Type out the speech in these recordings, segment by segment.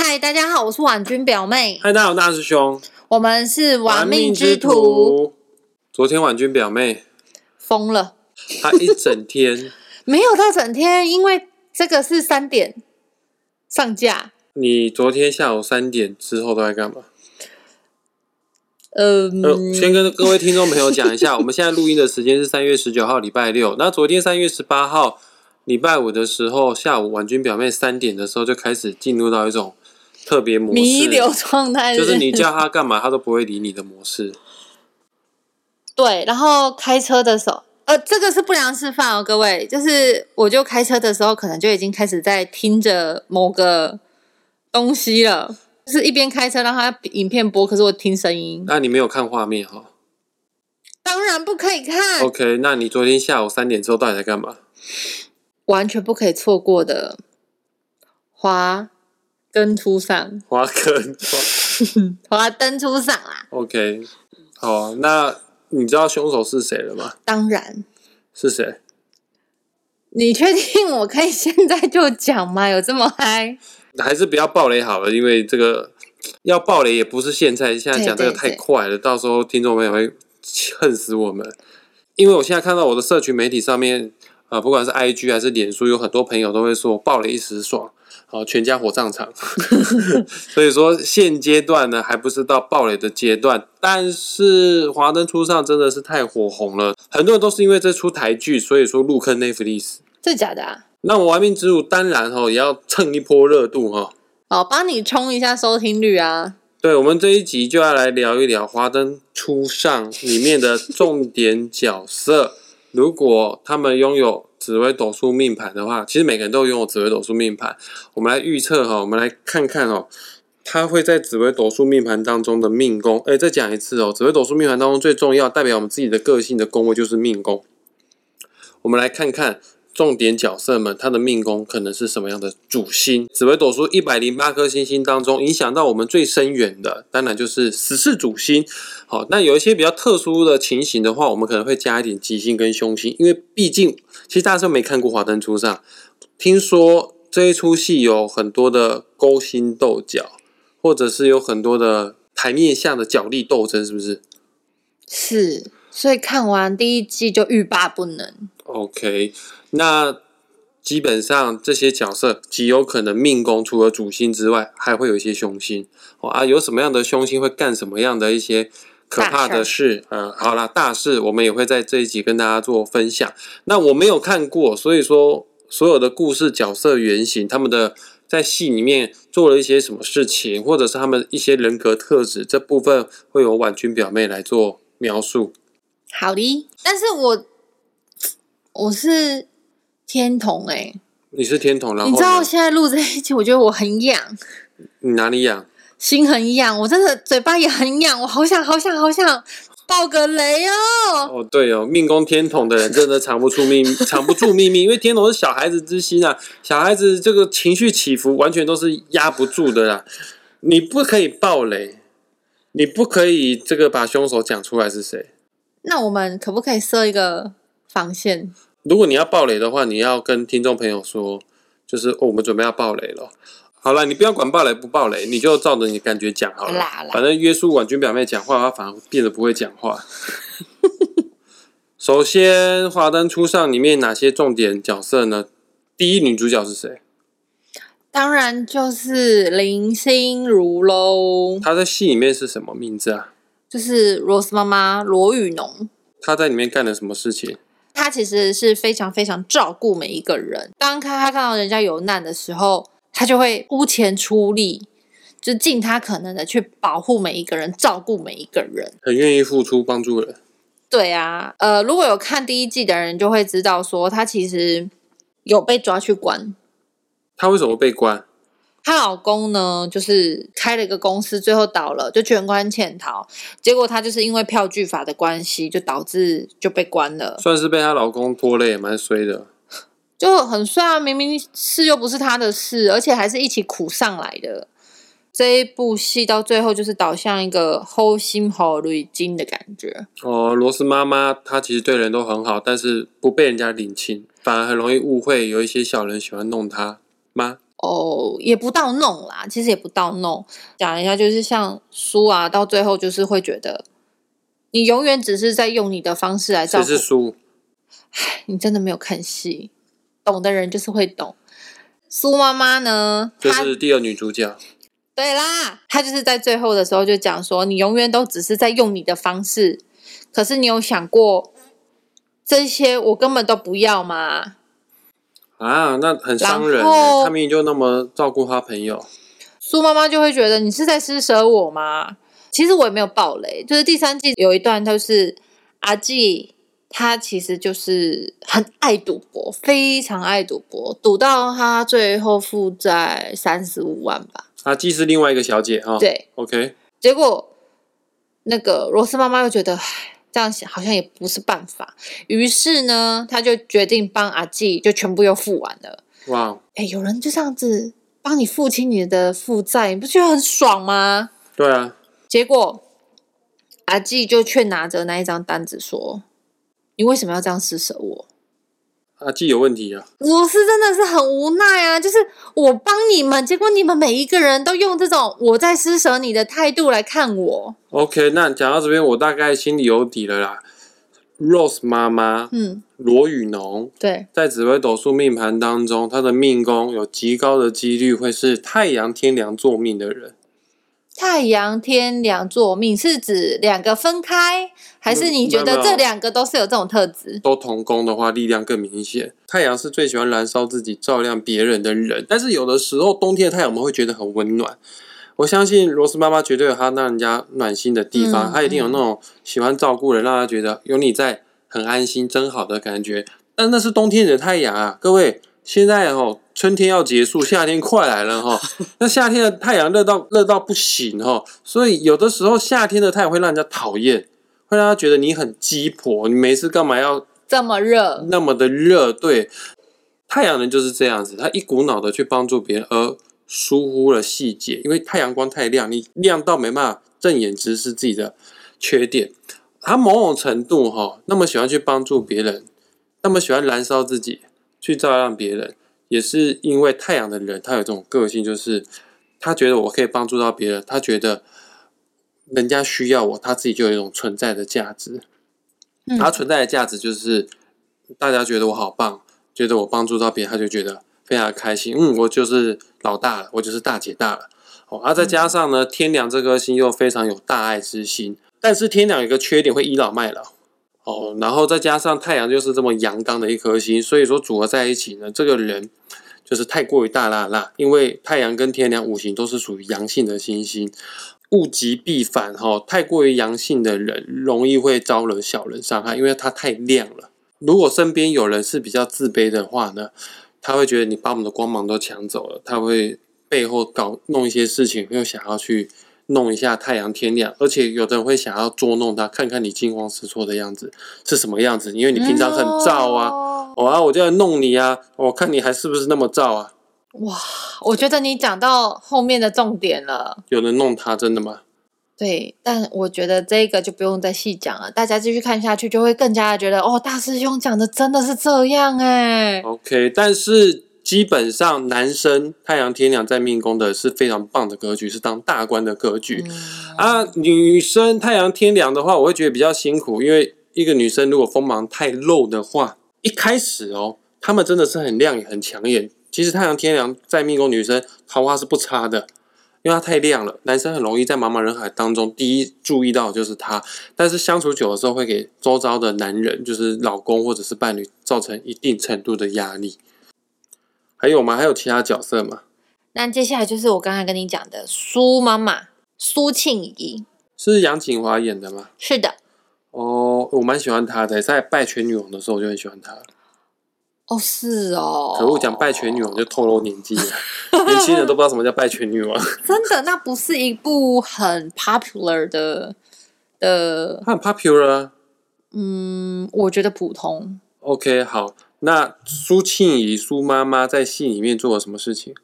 嗨，大家好，我是婉君表妹，嗨，大家好，大师兄，我们是玩命之徒，。昨天婉君表妹疯了，她一整天，没有到整天，因为这个是三点上架，你昨天下午三点之后都在干嘛？呃，呃，先跟各位听众朋友讲一下，我们现在录音的时间是三月十九号礼拜六。那昨天三月十八号礼拜五的时候，下午婉君表妹三点的时候就开始进入到一种特别模式，弥留状态，就是你叫他干嘛，他都不会理你的模式。对，然后开车的时候，呃，这个是不良示范哦，各位，就是我就开车的时候，可能就已经开始在听着某个东西了，就是一边开车让他影片播，可是我听声音，那你没有看画面哈当然不可以看，？OK，那你昨天下午三点之后到底在干嘛？完全不可以错过的华灯出上，花根。华灯出上啦，OK，好，那你知道凶手是谁了吗？当然。是谁？你确定我可以现在就讲吗？有这么嗨？还是不要暴雷好了，因为这个要暴雷也不是现在，现在讲这个太快了，到时候听众朋友会恨死我们。因为我现在看到我的社群媒体上面，呃，不管是 IG 还是脸书，有很多朋友都会说爆雷一时爽，好、全家火葬场。所以说现阶段呢，还不是到爆雷的阶段，但是华灯初上真的是太火红了，很多人都是因为这出台剧，所以说入坑 Netflix。这假的啊？那我玩命之舞当然哈、也要蹭一波热度哈、好，帮你冲一下收听率啊！对，我们这一集就要来聊一聊《华灯初上》里面的重点角色。如果他们拥有紫微斗数命盘的话，其实每个人都拥有紫微斗数命盘。我们来预测哈，我们来看看哦，他会在紫微斗数命盘当中的命宫。哎，再讲一次哦，紫微斗数命盘当中最重要代表我们自己的个性的宫位就是命宫。我们来看看重点角色们，他的命宫可能是什么样的主星？紫微斗数一百零八颗星星当中，影响到我们最深远的，当然就是十四主星。好，那有一些比较特殊的情形的话，我们可能会加一点吉星跟凶星，因为毕竟其实大家都没看过《华灯初上》，听说这一出戏有很多的勾心斗角，或者是有很多的台面下的角力斗争，是不是？是，所以看完第一季就欲罢不能。OK，那基本上这些角色极有可能命宫除了主星之外，还会有一些凶星哦啊，有什么样的凶星会干什么样的一些可怕的事？呃，好啦，大事我们也会在这一集跟大家做分享。那我没有看过，所以说所有的故事角色原型，他们的在戏里面做了一些什么事情，或者是他们一些人格特质，这部分会有婉君表妹来做描述。好的，但是我我是天童哎、你是天童，然后你知道呢现在录这一集，我觉得我很痒，你哪里痒？心很痒，我真的嘴巴也很痒，我好想好想好想爆个雷哦！哦，对哦，命宫天童的人真的藏不出秘密，藏不住秘密，因为天童是小孩子之心啊，小孩子这个情绪起伏完全都是压不住的啦。你不可以爆雷，你不可以这个把凶手讲出来是谁。那我们可不可以设一个防线？如果你要爆雷的话，你要跟听众朋友说，就是、哦、我们准备要爆雷了。好了，你不要管爆雷不爆雷，你就照着你感觉讲好了啦啦。反正约束婉君表妹讲话，她反而变得不会讲话。首先，《华灯初上》里面哪些重点角色呢？第一女主角是谁？当然就是林心如喽，她在戏里面是什么名字啊？就是罗斯妈妈罗雨农。她在里面干了什么事情？她其实是非常非常照顾每一个人。当他他看到人家有难的时候，他就会出钱出力，就尽他可能的去保护每一个人，照顾每一个人。很愿意付出帮助人。对啊，呃，如果有看第一季的人就会知道说，他其实有被抓去关。他为什么被关？她老公呢，就是开了一个公司，最后倒了，就全关潜逃。结果她就是因为票据法的关系，就导致就被关了，算是被她老公拖累，蛮衰的。就很帅啊！明明事又不是她的事，而且还是一起苦上来的。这一部戏到最后就是导向一个齁心齁泪金的感觉。哦，罗斯妈妈她其实对人都很好，但是不被人家领情，反而很容易误会有一些小人喜欢弄她吗？哦，也不到弄啦，其实也不到弄。讲一下，就是像苏啊，到最后就是会觉得，你永远只是在用你的方式来照顾谁是输？你真的没有看戏，懂的人就是会懂。苏妈妈呢，就是第二女主角。对啦，她就是在最后的时候就讲说，你永远都只是在用你的方式，可是你有想过这些我根本都不要吗？啊，那很伤人然欸。后他明明就那么照顾他朋友，苏妈妈就会觉得你是在施舍我吗？其实我也没有暴雷，就是第三季有一段就是阿纪，他其实就是很爱赌博，非常爱赌博，赌到他最后负债三十五万吧。阿纪是另外一个小姐哈。对，，OK，结果那个罗斯妈妈又觉得，唉，这样想好像也不是办法，于是呢，他就决定帮阿纪就全部又付完了。哇，哎，有人就这样子帮你付清你的负债，你不觉得很爽吗？对啊，结果阿纪就却拿着那一张单子说：“你为什么要这样施舍我？”阿纪有问题啊。我是真的是很无奈啊！就是我帮你们，结果你们每一个人都用这种我在施舍你的态度来看我。OK，那讲到这边，我大概心里有底了啦。Rose 妈妈嗯，罗宇农对，在紫微斗数命盘当中，他的命宫有极高的几率会是太阳天梁坐命的人。太阳天两座命是指两个分开，还是你觉得这两个都是有这种特质？都同宫的话，力量更明显。太阳是最喜欢燃烧自己、照亮别人的人，但是有的时候冬天的太阳我们会觉得很温暖。我相信罗斯妈妈绝对有她让人家暖心的地方，嗯她一定有那种喜欢照顾人，让她觉得有你在很安心、真好的感觉。但那是冬天的太阳啊，各位，现在哦，春天要结束，夏天快来了哈、那夏天的太阳热到热到不行哈、所以有的时候夏天的太阳会让人家讨厌，会让他觉得你很鸡婆，你没事干嘛要这么热，那么的热，对，太阳人就是这样子，他一股脑的去帮助别人，而疏忽了细节，因为太阳光太亮，你亮到没办法正眼直视自己的缺点。他某种程度哈，那么喜欢去帮助别人，那么喜欢燃烧自己去照亮别人，也是因为太阳的人他有这种个性，就是他觉得我可以帮助到别人，他觉得人家需要我，他自己就有一种存在的价值。嗯他存在的价值就是大家觉得我好棒，觉得我帮助到别人，他就觉得非常开心。嗯，我就是老大了，我就是大姐大了。哦，啊，再加上呢，天良这颗星又非常有大爱之心，但是天良有一个缺点，会倚老卖老。哦，然后再加上太阳就是这么阳刚的一颗星，所以说组合在一起呢，这个人就是太过于大辣辣。因为太阳跟天梁五行都是属于阳性的星星，物极必反哈、太过于阳性的人容易会招惹小人伤害，因为他太亮了。如果身边有人是比较自卑的话呢，他会觉得你把我们的光芒都抢走了，他会背后搞弄一些事情，又想要去弄一下太阳天亮，而且有的人会想要捉弄他，看看你惊慌失措的样子是什么样子，因为你平常很燥啊，哦哦啊，我就要弄你啊，我看你还是不是那么燥啊？哇，我觉得你讲到后面的重点了。有人弄他，真的吗？对，但我觉得这个就不用再细讲了，大家继续看下去就会更加的觉得，哦，大师兄讲的真的是这样哎。OK，但是基本上男生太阳天梁在命宫的是非常棒的格局，是当大官的格局、啊。女生太阳天梁的话，我会觉得比较辛苦，因为一个女生如果锋芒太露的话，一开始哦，她们真的是很亮眼、很抢眼。其实太阳天梁在命宫女生桃花是不差的。因为她太亮了，男生很容易在茫茫人海当中第一注意到就是她，但是相处久的时候会给周遭的男人，就是老公或者是伴侣，造成一定程度的压力。还有吗？还有其他角色吗？那接下来就是我刚才跟你讲的苏妈妈苏庆怡，是杨锦华演的吗？是的，哦，我蛮喜欢她的，在《拜权女王》的时候我就很喜欢她。哦是哦，可恶，讲拜权女王就透露年纪了，年轻人都不知道什么叫拜权女王。真的，那不是一部很 popular 的的，她很 popular 啊。嗯，我觉得普通。OK，好，那苏庆怡苏妈妈在戏里面做了什么事情？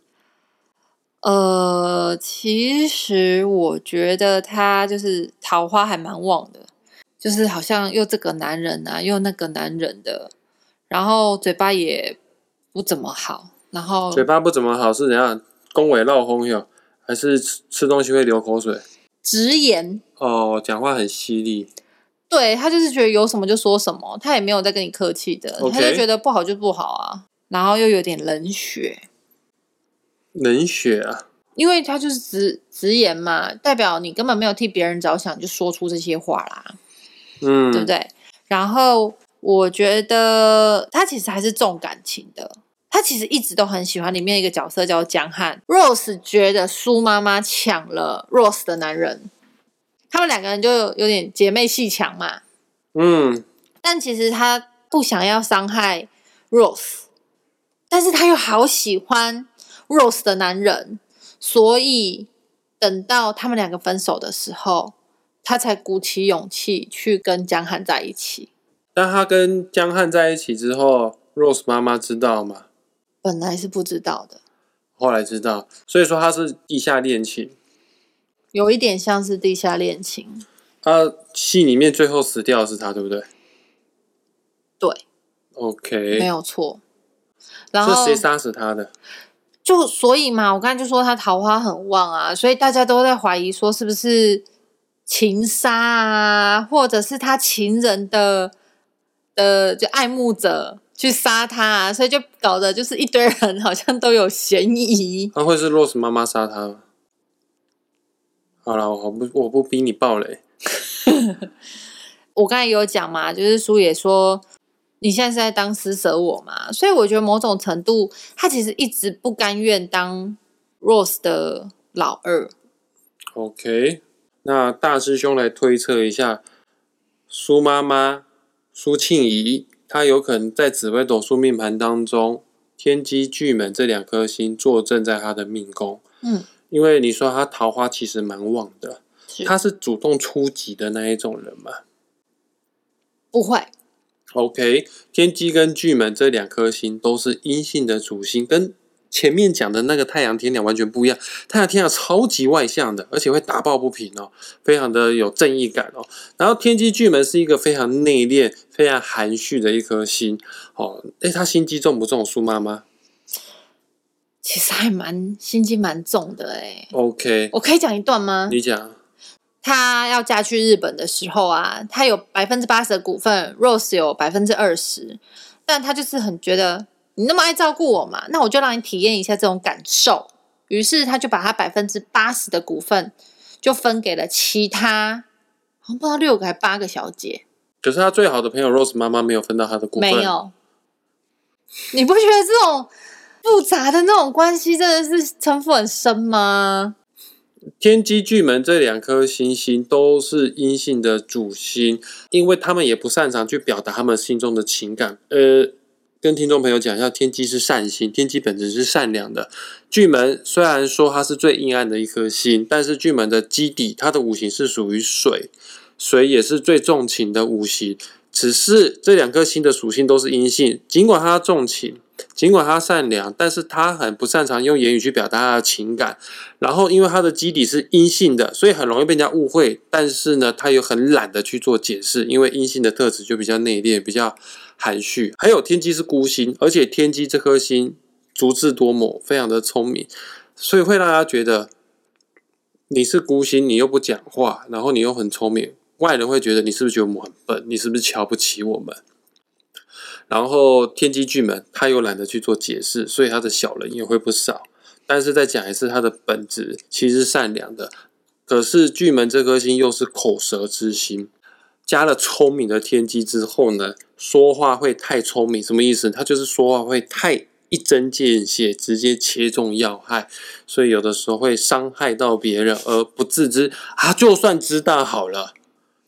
呃，其实我觉得她就是桃花还蛮旺的，就是好像又这个男人啊，又那个男人的，然后嘴巴也不怎么好，然后嘴巴不怎么好是怎样？恭维绕轰哟，还是吃吃东西会流口水？直言，哦，讲话很犀利。对他就是觉得有什么就说什么，他也没有在跟你客气的他就觉得不好就不好啊，然后又有点冷血，冷血啊！因为他就是直直言嘛，代表你根本没有替别人着想就说出这些话啦，嗯，对不对？然后我觉得他其实还是重感情的。他其实一直都很喜欢里面一个角色叫江汉，Rose 觉得苏妈妈抢了 Rose 的男人，他们两个人就有有点姐妹戏强嘛。嗯，但其实他不想要伤害 Rose，但是他又好喜欢 Rose 的男人，所以等到他们两个分手的时候，他才鼓起勇气去跟江汉在一起。但他跟江汉在一起之后，Rose 妈妈知道吗？本来是不知道的，后来知道，所以说他是地下恋情。有一点像是地下恋情。他戏里面最后死掉的是他，对不对对，？OK，没有错。然后是谁杀死他的？就所以嘛，我刚才就说他桃花很旺啊，所以大家都在怀疑说是不是情杀啊，或者是他情人的的就爱慕者去杀他、啊，所以就搞得就是一堆人好像都有嫌疑。他会是 Rose 妈妈杀他吗？好了，我不我不逼你爆雷。我刚才有讲嘛，就是苏也说你现在是在当施舍我嘛，所以我觉得某种程度他其实一直不甘愿当 Rose 的老二。OK，那大师兄来推测一下，苏妈妈苏庆怡，她有可能在紫微斗数命盘当中，天机巨门这两颗星坐镇在她的命宫。嗯，因为你说他桃花其实蛮旺的，是她是主动出击的那一种人嘛不会。？OK，天机跟巨门这两颗星都是阴性的主星，跟前面讲的那个太阳天鸟完全不一样。太阳天鸟超级外向的，而且会打抱不平哦，非常的有正义感哦。然后天机巨门是一个非常内敛、非常含蓄的一颗星哦。诶，他心机重不重？苏妈妈其实还蛮心机蛮重的哎、？OK，我可以讲一段吗？你讲她要嫁去日本的时候啊，她有百分之八十的股份，Rose 有百分之二十，但她就是很觉得你那么爱照顾我嘛，那我就让你体验一下这种感受。于是她就把她百分之八十的股份就分给了其他，好像不知道六个还八个小姐，可是他最好的朋友 Rose 妈妈没有分到他的股份，没有。你不觉得这种复杂的那种关系真的是城府很深吗？天机巨门这两颗星星都是阴性的主星，因为他们也不擅长去表达他们心中的情感。呃，跟听众朋友讲一下，天机是善星，天机本质是善良的。巨门虽然说它是最阴暗的一颗星，但是巨门的基底，它的五行是属于水，水也是最重情的五行。只是这两颗星的属性都是阴性，尽管它重情，尽管他善良，但是他很不擅长用言语去表达他的情感。然后，因为他的基底是阴性的，所以很容易被人家误会。但是呢，他又很懒得去做解释，因为阴性的特质就比较内敛、比较含蓄。还有天机是孤星，而且天机这颗星足智多谋，非常的聪明，所以会让他觉得你是孤星，你又不讲话，然后你又很聪明，外人会觉得你是不是觉得我们很笨？你是不是瞧不起我们？然后天机巨门他又懒得去做解释，所以他的小人也会不少。但是再讲一次，他的本质其实善良的。可是巨门这颗星又是口舌之星，加了聪明的天机之后呢，说话会太聪明，什么意思？他就是说话会太一针见血，直接切中要害，所以有的时候会伤害到别人而不自知啊。就算知道好了，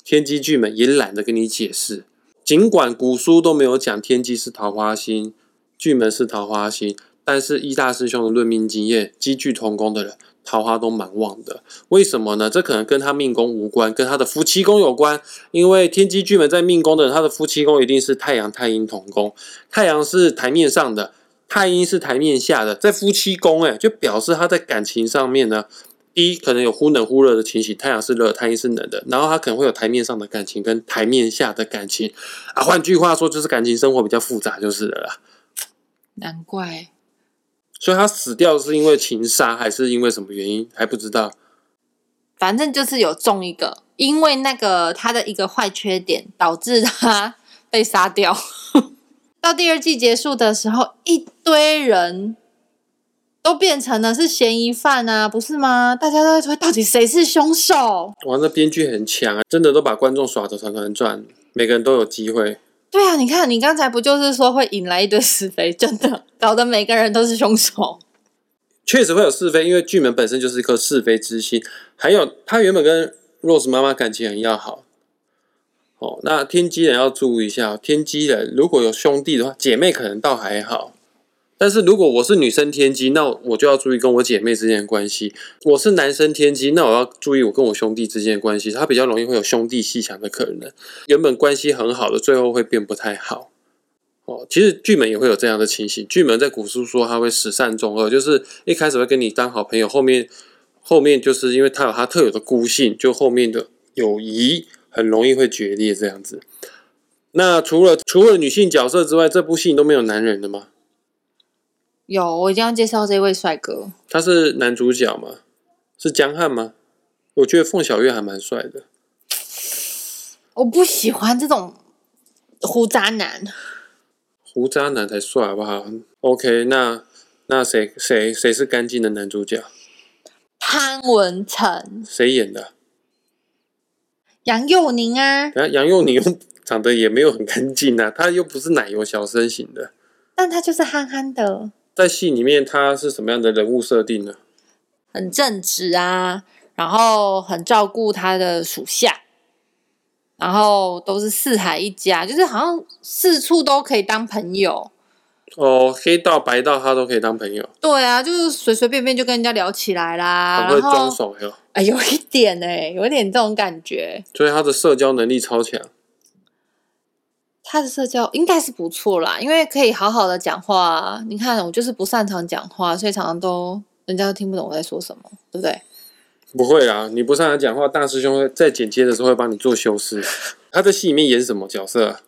天机巨门也懒得跟你解释。尽管古书都没有讲天机是桃花星，巨门是桃花星，但是一大师兄的论命经验，积聚同宫的人桃花都蛮旺的。为什么呢？这可能跟他命宫无关，跟他的夫妻宫有关。因为天机巨门在命宫的人，他的夫妻宫一定是太阳、太阴同宫。太阳是台面上的，太阴是台面下的，在夫妻宫，哎，就表示他在感情上面呢。第一，可能有忽冷忽热的情形，太阳是热，太阴是冷的，然后他可能会有台面上的感情跟台面下的感情啊。换句话说，就是感情生活比较复杂，就是了啦。难怪所以他死掉是因为情杀，还是因为什么原因还不知道。反正就是有中一个，因为那个他的一个坏缺点导致他被杀掉。到第二季结束的时候，一堆人都变成了是嫌疑犯啊，不是吗？大家都在说到底谁是凶手？哇，那编剧很强啊，真的都把观众耍得团团转，每个人都有机会。对啊，你看你刚才不就是说会引来一堆是非，真的搞得每个人都是凶手。确实会有是非，因为剧门本身就是一颗是非之心。还有，他原本跟 Rose 妈妈感情很要好。哦，那天机人要注意一下，天机人如果有兄弟的话，姐妹可能倒还好。但是如果我是女生天机，那我就要注意跟我姐妹之间的关系；我是男生天机，那我要注意我跟我兄弟之间的关系。他比较容易会有兄弟戏强的可能。原本关系很好的，最后会变不太好。哦，其实巨门也会有这样的情形。巨门在古书说他会始善终恶，就是一开始会跟你当好朋友，后面后面就是因为他有他特有的孤性，就后面的友谊很容易会决裂这样子。那除了除了女性角色之外，这部戏都没有男人的吗？有，我一定要介绍这位帅哥。他是男主角吗？是江汉吗？我觉得凤小岳还蛮帅的。我不喜欢这种胡渣男。胡渣男才帅，好不好？OK，那那谁谁谁是干净的男主角？潘文成。谁演的？杨佑宁啊。杨佑宁 长得也没有很干净啊，他又不是奶油小生型的。但他就是憨憨的。在戏里面，他是什么样的人物设定呢？很正直啊，然后很照顾他的属下。然后都是四海一家，就是好像四处都可以当朋友。哦，黑道白道他都可以当朋友。对啊，就是随随便便就跟人家聊起来啦。很会装熟哟。哎，有一点哎，有一点这种感觉。所以他的社交能力超强。他的社交应该是不错啦，因为可以好好的讲话。你看，我就是不擅长讲话，所以常常都人家都听不懂我在说什么，对不对？不会啊，你不擅长讲话，大师兄在剪接的时候会帮你做修饰。他在戏里面演什么角色？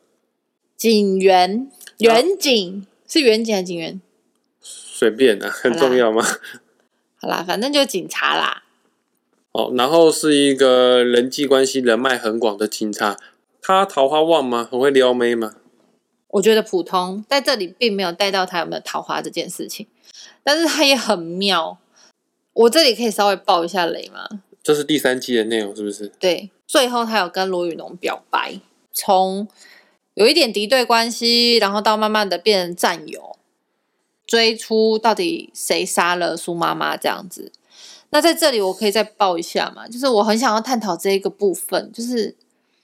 警员，远景是远景还是警员？随便啊，很重要吗？好啦，反正就警察啦。哦，然后是一个人际关系人脉很广的警察。他桃花旺吗？很会撩妹吗？我觉得普通，在这里并没有带到他有没有桃花这件事情，但是他也很妙。我这里可以稍微爆一下雷吗？这是第三季的内容，是不是？对，最后他有跟罗宇农表白，从有一点敌对关系，然后到慢慢的变成战友，追出到底谁杀了苏妈妈这样子。那在这里我可以再爆一下嘛？就是我很想要探讨这一个部分，就是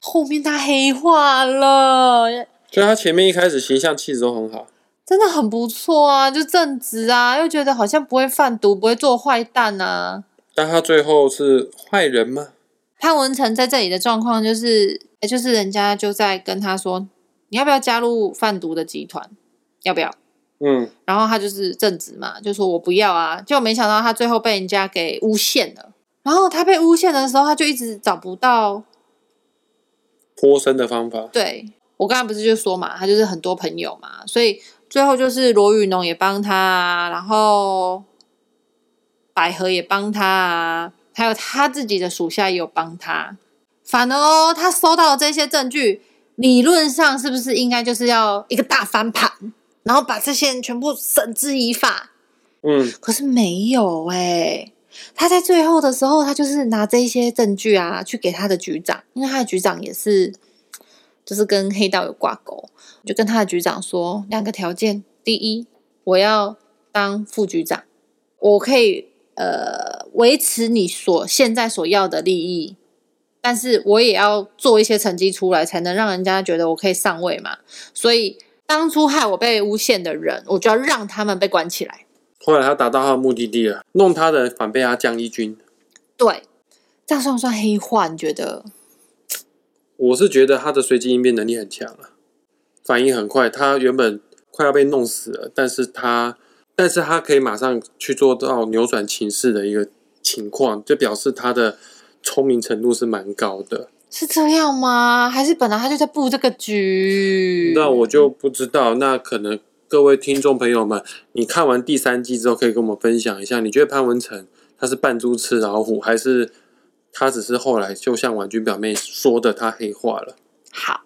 后面他黑化了，所以他前面一开始形象气质都很好。真的很不错啊，就正直啊，又觉得好像不会贩毒，不会做坏蛋啊。但他最后是坏人吗？潘文成在这里的状况就是，就是人家就在跟他说，你要不要加入贩毒的集团？要不要？嗯。然后他就是正直嘛，就说我不要啊。就没想到他最后被人家给诬陷了。然后他被诬陷的时候，他就一直找不到脱身的方法。对我刚才不是就说嘛，他就是很多朋友嘛，所以。最后就是罗宇农也帮他，然后百合也帮他，还有他自己的属下也有帮他。反而哦，他收到这些证据，理论上是不是应该就是要一个大翻盘，然后把这些人全部绳之以法？嗯，可是没有哎，他在最后的时候，他就是拿这些证据啊，去给他的局长，因为他的局长也是。就是跟黑道有挂钩，就跟他的局长说两个条件：第一，我要当副局长，我可以呃维持你所现在所要的利益，但是我也要做一些成绩出来，才能让人家觉得我可以上位嘛。所以当初害我被诬陷的人，我就要让他们被关起来。后来他达到他的目的地了，弄他的反被他降一军。对，这样算不算黑化？你觉得？我是觉得他的随机应变能力很强啊，反应很快。他原本快要被弄死了，但是他，但是他可以马上去做到扭转情势的一个情况，就表示他的聪明程度是蛮高的。是这样吗？还是本来他就在布这个局？那我就不知道。那可能。各位听众朋友们，你看完第三季之后，可以跟我们分享一下，你觉得潘文成他是扮猪吃老虎，还是他只是后来就像婉君表妹说的，他黑化了？好，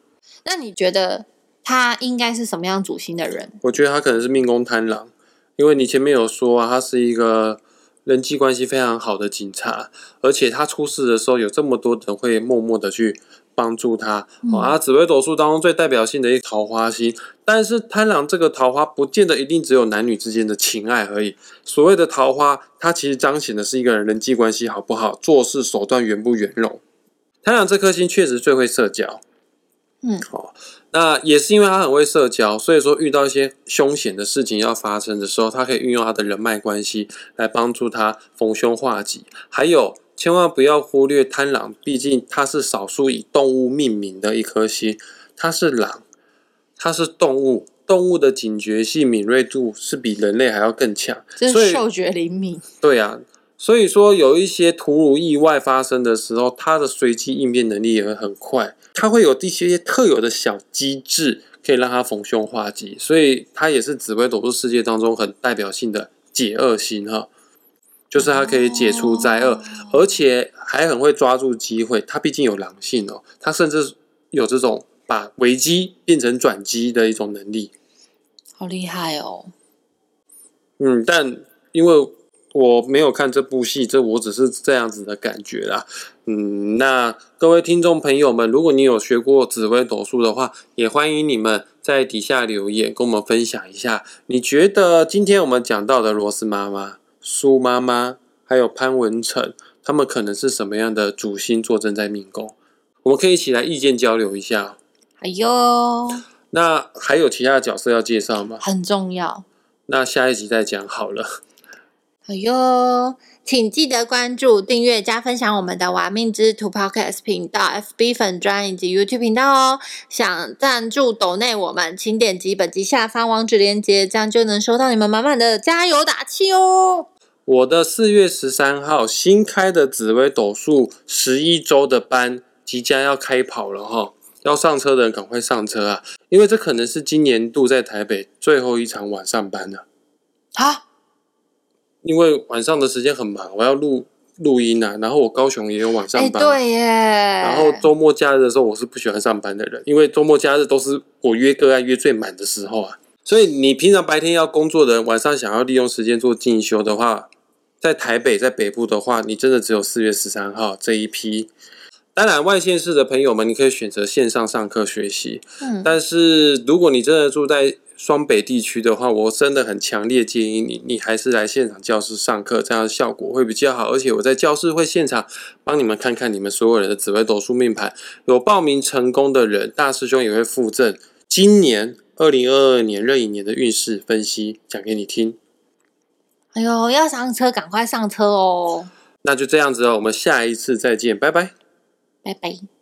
那你觉得他应该是什么样主心的人？我觉得他可能是命宫贪狼，因为你前面有说啊，他是一个人际关系非常好的警察，而且他出事的时候有这么多人会默默的去帮助他。哦，啊，紫微斗数当中最代表性的一桃花星，但是贪狼这个桃花不见得一定只有男女之间的情爱而已。所谓的桃花，它其实彰显的是一个人人际关系好不好，做事手段圆不圆融。贪狼这颗星确实最会社交。嗯，好、那也是因为他很会社交，所以说遇到一些凶险的事情要发生的时候，他可以运用他的人脉关系来帮助他逢凶化吉。还有，千万不要忽略贪狼，毕竟它是少数以动物命名的一颗星，它是狼，它是动物，动物的警觉性、敏锐度是比人类还要更强，所以这是嗅觉灵敏。对啊，所以说有一些突如意外发生的时候，它的随机应变能力也会很快，它会有一些特有的小机制，可以让它逢凶化吉，所以它也是紫微斗数世界当中很代表性的解厄星哈，就是他可以解除灾厄，而且还很会抓住机会。他毕竟有狼性哦，他甚至有这种把危机变成转机的一种能力。好厉害哦！嗯，但因为我没有看这部戏，这我只是这样子的感觉啦。嗯，那各位听众朋友们，如果你有学过紫微斗数的话，也欢迎你们在底下留言跟我们分享一下，你觉得今天我们讲到的罗斯妈妈、苏妈妈还有潘文成，他们可能是什么样的主星坐镇在命宫？我们可以一起来意见交流一下。哎呦，那还有其他的角色要介绍吗？很重要。那下一集再讲好了。哎呦，请记得关注、订阅、加分享我们的“玩命之徒 Podcast” 频道、FB 粉专以及 YouTube 频道哦。想赞助抖内我们，请点击本集下方网址链接，这样就能收到你们满满的加油打气哦。我的四月十三号新开的紫微斗数十一周的班即将要开跑了哈，要上车的人赶快上车啊！因为这可能是今年度在台北最后一场晚上班了。啊，因为晚上的时间很忙，我要录录音啊，然后我高雄也有晚上哎，班，对耶。然后周末假日的时候，我是不喜欢上班的人，因为周末假日都是我约个案约最满的时候啊。所以你平常白天要工作的人，晚上想要利用时间做进修的话，在台北在北部的话，你真的只有四月十三号这一批。当然，外县市的朋友们，你可以选择线上上课学习。嗯，但是如果你真的住在双北地区的话，我真的很强烈建议你，你还是来现场教室上课，这样效果会比较好。而且我在教室会现场帮你们看看你们所有人的紫微斗数命盘，有报名成功的人，大师兄也会附赠今年二零二二年壬寅年的运势分析讲给你听。哎呦，要上车赶快上车哦，那就这样子哦，我们下一次再见，拜拜。拜拜。